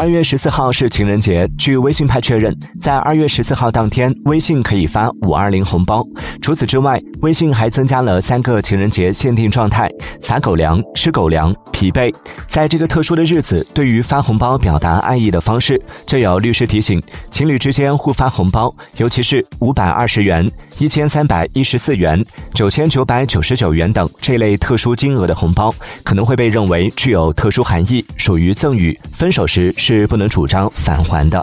二月十四号是情人节，据微信派确认，在二月十四号当天，微信可以发五二零红包。除此之外，微信还增加了三个情人节限定状态：撒狗粮、吃狗粮、疲惫。在这个特殊的日子，对于发红包表达爱意的方式，就有律师提醒：情侣之间互发红包，尤其是五百二十元、一千三百一十四元、九千九百九十九元等这类特殊金额的红包，可能会被认为具有特殊含义，属于赠与。分手时是不能主张返还的。